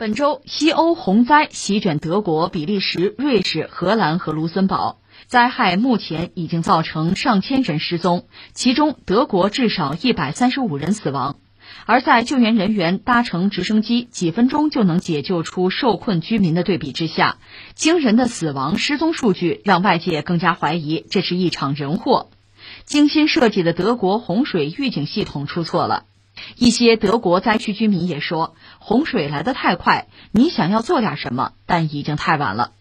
本周，西欧洪灾席卷德国、比利时、瑞士、荷兰和卢森堡，灾害目前已经造成上千人失踪，其中德国至少一百三十五人死亡。而在救援人员搭乘直升机几分钟就能解救出受困居民的对比之下，惊人的死亡失踪数据让外界更加怀疑这是一场人祸。精心设计的德国洪水预警系统出错了。一些德国灾区居民也说，洪水来得太快，你想要做点什么，但已经太晚了。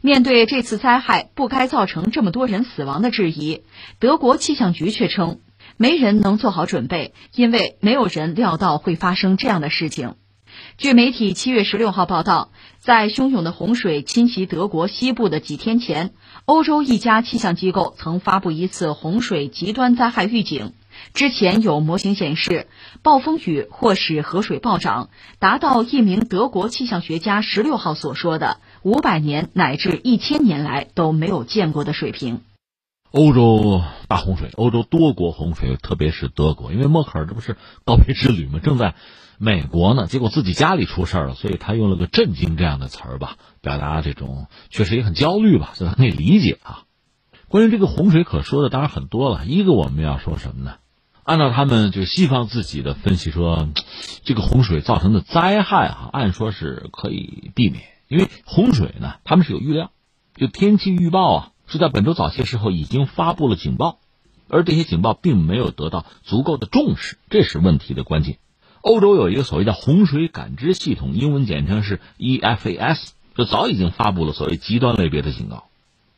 面对这次灾害不该造成这么多人死亡的质疑，德国气象局却称，没人能做好准备，因为没有人料到会发生这样的事情。据媒体七月十六号报道，在汹涌的洪水侵袭德国西部的几天前，欧洲一家气象机构曾发布一次洪水极端灾害预警。之前有模型显示，暴风雨或使河水暴涨，达到一名德国气象学家十六号所说的五百年乃至一千年来都没有见过的水平。欧洲大洪水，欧洲多国洪水，特别是德国，因为默克尔这不是告别之旅吗？正在美国呢，结果自己家里出事了，所以他用了个“震惊”这样的词儿吧，表达这种确实也很焦虑吧，这可以理解啊。关于这个洪水，可说的当然很多了。一个我们要说什么呢？按照他们就西方自己的分析说，这个洪水造成的灾害哈，按说是可以避免，因为洪水呢，他们是有预料，就天气预报啊，是在本周早些时候已经发布了警报，而这些警报并没有得到足够的重视，这是问题的关键。欧洲有一个所谓的洪水感知系统，英文简称是 EFAS，就早已经发布了所谓极端类别的警告，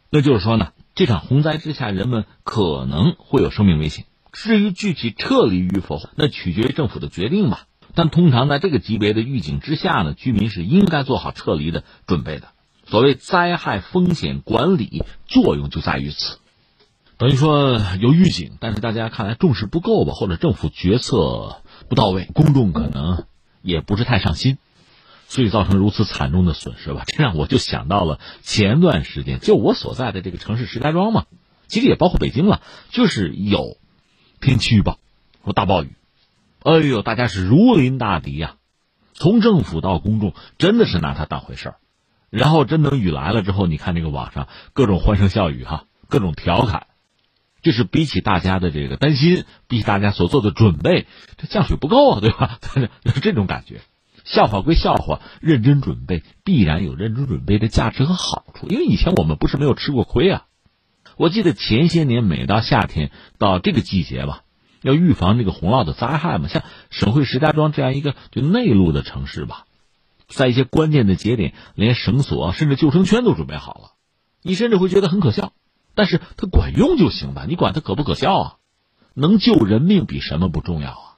那就是说呢，这场洪灾之下，人们可能会有生命危险。至于具体撤离与否，那取决于政府的决定吧。但通常在这个级别的预警之下呢，居民是应该做好撤离的准备的。所谓灾害风险管理作用就在于此，等于说有预警，但是大家看来重视不够吧，或者政府决策不到位，公众可能也不是太上心，所以造成如此惨重的损失吧。这让我就想到了前段时间，就我所在的这个城市石家庄嘛，其实也包括北京了，就是有。天气预报说大暴雨，哎呦，大家是如临大敌呀！从政府到公众，真的是拿它当回事儿。然后真等雨来了之后，你看这个网上各种欢声笑语哈，各种调侃，就是比起大家的这个担心，比起大家所做的准备，这降水不够啊，对吧？是这种感觉。笑话归笑话，认真准备必然有认真准备的价值和好处。因为以前我们不是没有吃过亏啊。我记得前些年，每到夏天到这个季节吧，要预防这个洪涝的灾害嘛。像省会石家庄这样一个就内陆的城市吧，在一些关键的节点，连绳索甚至救生圈都准备好了。你甚至会觉得很可笑，但是它管用就行吧。你管它可不可笑啊？能救人命比什么不重要啊？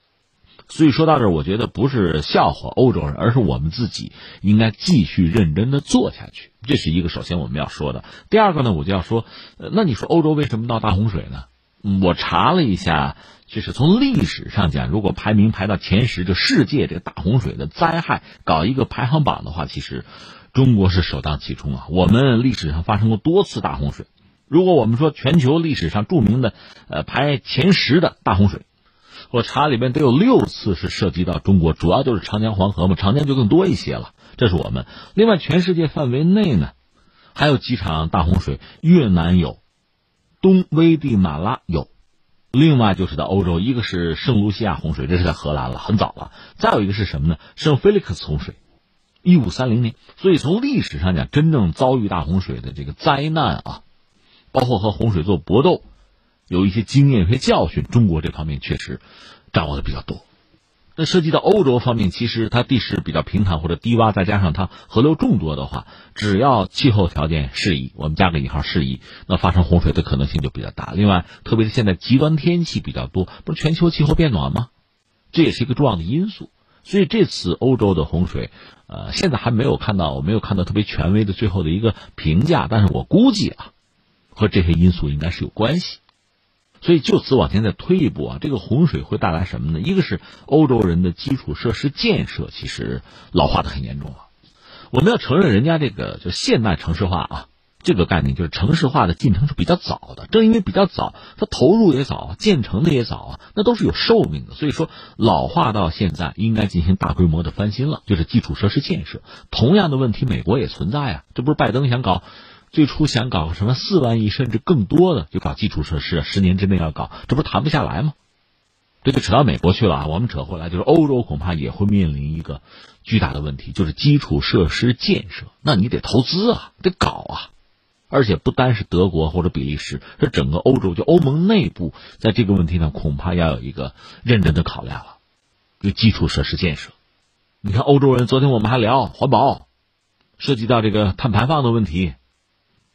所以说到这儿，我觉得不是笑话欧洲人，而是我们自己应该继续认真的做下去。这是一个首先我们要说的。第二个呢，我就要说，那你说欧洲为什么闹大洪水呢？我查了一下，就是从历史上讲，如果排名排到前十，就世界这个大洪水的灾害搞一个排行榜的话，其实中国是首当其冲啊。我们历史上发生过多次大洪水。如果我们说全球历史上著名的，呃，排前十的大洪水。我查里面得有六次是涉及到中国，主要就是长江黄河嘛，长江就更多一些了。这是我们。另外，全世界范围内呢，还有几场大洪水，越南有，东危地马拉有，另外就是在欧洲，一个是圣卢西亚洪水，这是在荷兰了，很早了。再有一个是什么呢？圣菲利克斯洪水，一五三零年。所以从历史上讲，真正遭遇大洪水的这个灾难啊，包括和洪水做搏斗。有一些经验、一些教训，中国这方面确实掌握的比较多。那涉及到欧洲方面，其实它地势比较平坦或者低洼，再加上它河流众多的话，只要气候条件适宜，我们加个引号适宜，那发生洪水的可能性就比较大。另外，特别是现在极端天气比较多，不是全球气候变暖吗？这也是一个重要的因素。所以这次欧洲的洪水，呃，现在还没有看到，我没有看到特别权威的最后的一个评价，但是我估计啊，和这些因素应该是有关系。所以就此往前再推一步啊，这个洪水会带来什么呢？一个是欧洲人的基础设施建设其实老化的很严重了。我们要承认人家这个就现代城市化啊，这个概念就是城市化的进程是比较早的，正因为比较早，它投入也早，建成的也早啊，那都是有寿命的。所以说，老化到现在应该进行大规模的翻新了，就是基础设施建设。同样的问题，美国也存在啊，这不是拜登想搞，最初想搞什么四万亿甚至更多的，就搞基础设施，十年之内要搞，这不是谈不下来吗？这就扯到美国去了啊！我们扯回来，就是欧洲恐怕也会面临一个巨大的问题，就是基础设施建设，那你得投资啊，得搞啊。而且不单是德国或者比利时，是整个欧洲，就欧盟内部，在这个问题上恐怕要有一个认真的考量了。就基础设施建设，你看欧洲人，昨天我们还聊环保，涉及到这个碳排放的问题，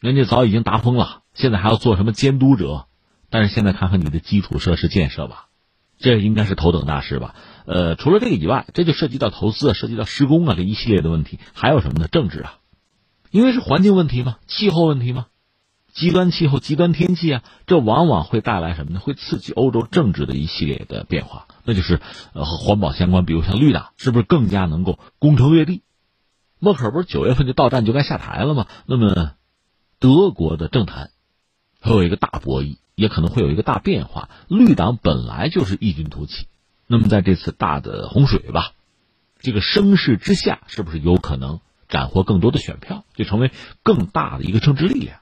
人家早已经达峰了，现在还要做什么监督者？但是现在看看你的基础设施建设吧，这应该是头等大事吧？呃，除了这个以外，这就涉及到投资啊，涉及到施工啊，这一系列的问题，还有什么呢？政治啊。因为是环境问题嘛，气候问题嘛，极端气候、极端天气啊，这往往会带来什么呢？会刺激欧洲政治的一系列的变化，那就是呃和环保相关，比如像绿党是不是更加能够攻城略地？默克尔不是九月份就到站就该下台了吗？那么德国的政坛会有一个大博弈，也可能会有一个大变化。绿党本来就是异军突起，那么在这次大的洪水吧，这个声势之下，是不是有可能？斩获更多的选票，就成为更大的一个政治力量，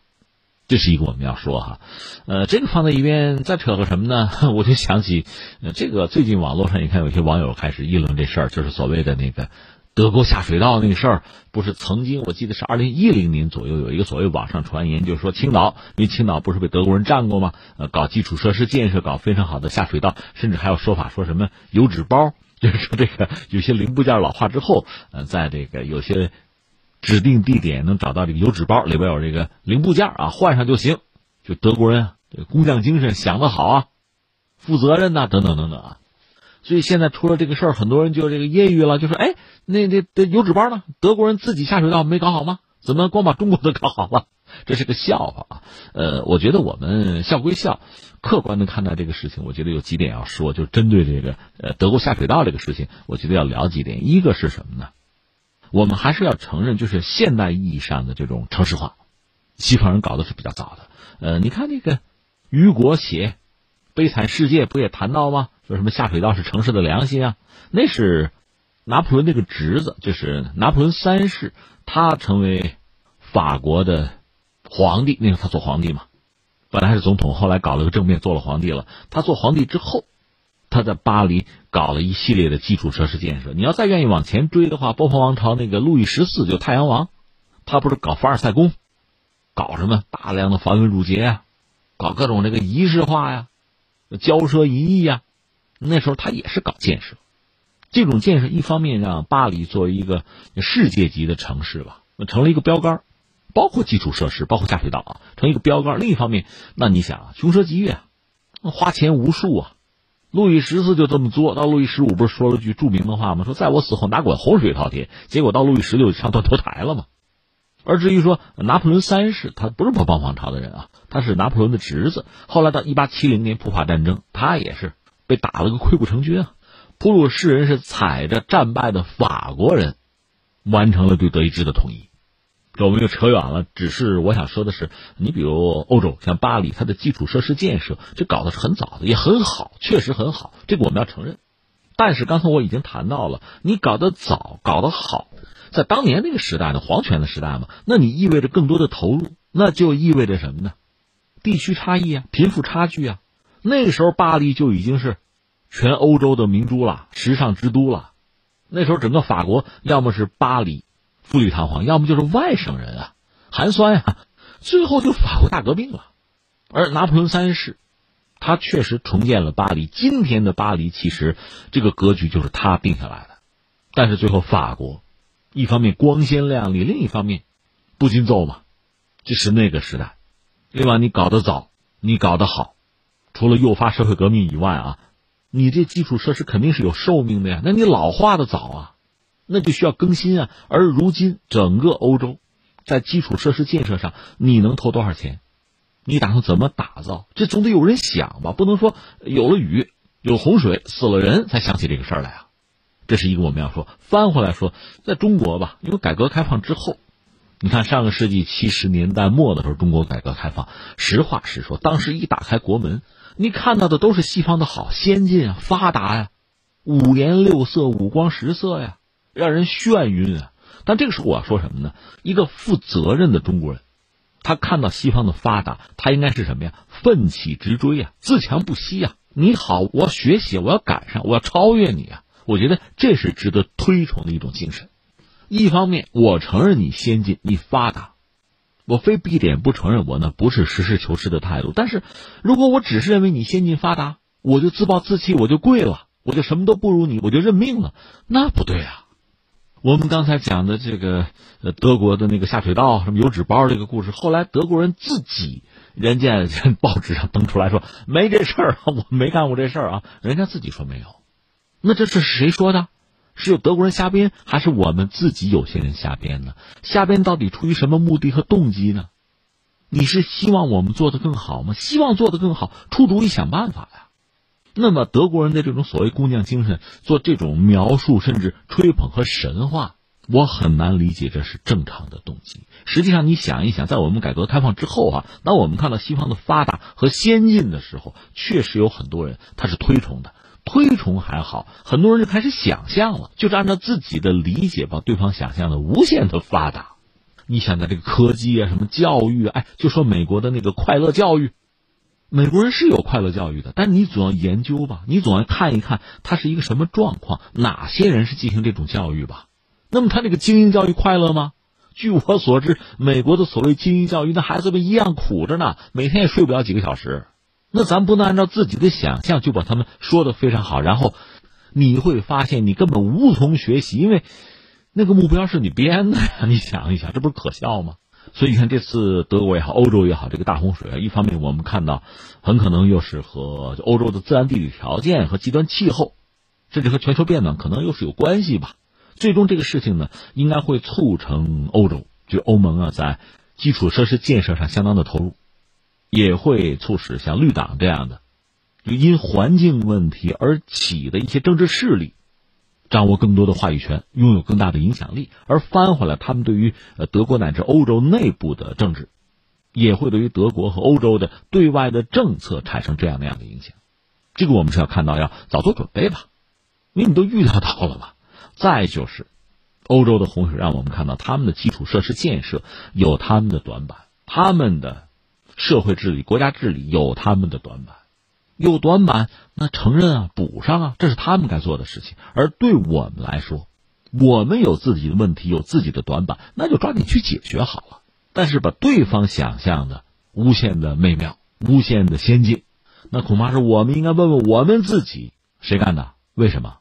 这是一个我们要说哈，呃，这个放在一边，再扯个什么呢？我就想起，这个最近网络上你看有些网友开始议论这事儿，就是所谓的那个德国下水道那个事儿，不是曾经我记得是二零一零年左右有一个所谓网上传言，就是说青岛，因为青岛不是被德国人占过吗？呃，搞基础设施建设，搞非常好的下水道，甚至还有说法说什么油纸包，就是说这个有些零部件老化之后，呃，在这个有些。指定地点能找到这个油纸包，里边有这个零部件啊，换上就行。就德国人这工匠精神想得好啊，负责任呐，等等等等啊。所以现在出了这个事儿，很多人就这个揶揄了，就说：“哎，那那那油纸包呢？德国人自己下水道没搞好吗？怎么光把中国的搞好了？这是个笑话啊！”呃，我觉得我们笑归笑，客观的看待这个事情，我觉得有几点要说，就针对这个呃德国下水道这个事情，我觉得要聊几点。一个是什么呢？我们还是要承认，就是现代意义上的这种城市化，西方人搞的是比较早的。呃，你看那个雨果写《悲惨世界》，不也谈到吗？说什么下水道是城市的良心啊？那是拿破仑那个侄子，就是拿破仑三世，他成为法国的皇帝，那个他做皇帝嘛，本来是总统，后来搞了个政变，做了皇帝了。他做皇帝之后。他在巴黎搞了一系列的基础设施建设。你要再愿意往前追的话，波旁王朝那个路易十四就太阳王，他不是搞凡尔赛宫，搞什么大量的繁文缛节啊，搞各种这个仪式化呀，骄奢淫逸呀。那时候他也是搞建设，这种建设一方面让巴黎作为一个世界级的城市吧，成了一个标杆，包括基础设施，包括下水道啊，成一个标杆。另一方面，那你想啊，穷奢极欲啊，花钱无数啊。路易十四就这么做到，路易十五不是说了句著名的话吗？说在我死后哪管洪水滔天。结果到路易十六上断头台了嘛。而至于说拿破仑三世，他不是波旁王朝的人啊，他是拿破仑的侄子。后来到一八七零年普法战争，他也是被打了个溃不成军啊。普鲁士人是踩着战败的法国人，完成了对德意志的统一。这我们就扯远了，只是我想说的是，你比如欧洲，像巴黎，它的基础设施建设这搞的是很早的，也很好，确实很好，这个我们要承认。但是刚才我已经谈到了，你搞得早，搞得好，在当年那个时代呢，皇权的时代嘛，那你意味着更多的投入，那就意味着什么呢？地区差异啊，贫富差距啊。那个时候巴黎就已经是全欧洲的明珠了，时尚之都了。那时候整个法国要么是巴黎。富丽堂皇，要么就是外省人啊，寒酸呀，最后就法国大革命了。而拿破仑三世，他确实重建了巴黎。今天的巴黎，其实这个格局就是他定下来的。但是最后法国，一方面光鲜亮丽，另一方面不禁揍嘛，这是那个时代。另外，你搞得早，你搞得好，除了诱发社会革命以外啊，你这基础设施肯定是有寿命的呀。那你老化的早啊。那就需要更新啊！而如今整个欧洲，在基础设施建设上，你能投多少钱？你打算怎么打造？这总得有人想吧？不能说有了雨、有洪水、死了人才想起这个事儿来啊！这是一个我们要说。翻回来说，在中国吧，因为改革开放之后，你看上个世纪七十年代末的时候，中国改革开放，实话实说，当时一打开国门，你看到的都是西方的好、先进啊、发达呀，五颜六色、五光十色呀，让人眩晕啊。但这个时候我要说什么呢？一个负责任的中国人，他看到西方的发达，他应该是什么呀？奋起直追啊，自强不息啊！你好，我学习，我要赶上，我要超越你啊！我觉得这是值得推崇的一种精神。一方面，我承认你先进，你发达，我非闭着眼不承认，我呢不是实事求是的态度。但是，如果我只是认为你先进发达，我就自暴自弃，我就跪了，我就什么都不如你，我就认命了，那不对啊！我们刚才讲的这个德国的那个下水道什么油纸包这个故事，后来德国人自己人家 报纸上登出来说没这事儿，我没干过这事儿啊，人家自己说没有，那这是谁说的？是有德国人瞎编，还是我们自己有些人瞎编呢？瞎编到底出于什么目的和动机呢？你是希望我们做的更好吗？希望做的更好，出主意想办法呀。那么德国人的这种所谓工匠精神，做这种描述甚至吹捧和神话，我很难理解这是正常的动机。实际上，你想一想，在我们改革开放之后啊，当我们看到西方的发达和先进的时候，确实有很多人他是推崇的。推崇还好，很多人就开始想象了，就是按照自己的理解，把对方想象的无限的发达。你想在这个科技啊，什么教育，哎，就说美国的那个快乐教育，美国人是有快乐教育的，但你总要研究吧，你总要看一看它是一个什么状况，哪些人是进行这种教育吧。那么他这个精英教育快乐吗？据我所知，美国的所谓精英教育，那孩子们一样苦着呢，每天也睡不了几个小时。那咱不能按照自己的想象就把他们说的非常好，然后你会发现你根本无从学习，因为那个目标是你编的呀。你想一想，这不是可笑吗？所以你看，这次德国也好，欧洲也好，这个大洪水啊，一方面我们看到很可能又是和欧洲的自然地理条件和极端气候，甚至和全球变暖可能又是有关系吧。最终这个事情呢，应该会促成欧洲，就欧盟啊，在基础设施建设上相当的投入。也会促使像绿党这样的，就因环境问题而起的一些政治势力，掌握更多的话语权，拥有更大的影响力，而翻回来，他们对于呃德国乃至欧洲内部的政治，也会对于德国和欧洲的对外的政策产生这样那样的影响。这个我们是要看到，要早做准备吧，因为你都预料到了吧。再就是，欧洲的洪水让我们看到他们的基础设施建设有他们的短板，他们的。社会治理、国家治理有他们的短板，有短板那承认啊，补上啊，这是他们该做的事情。而对我们来说，我们有自己的问题，有自己的短板，那就抓紧去解决好了。但是把对方想象的无限的美妙、无限的先进，那恐怕是我们应该问问我们自己，谁干的？为什么？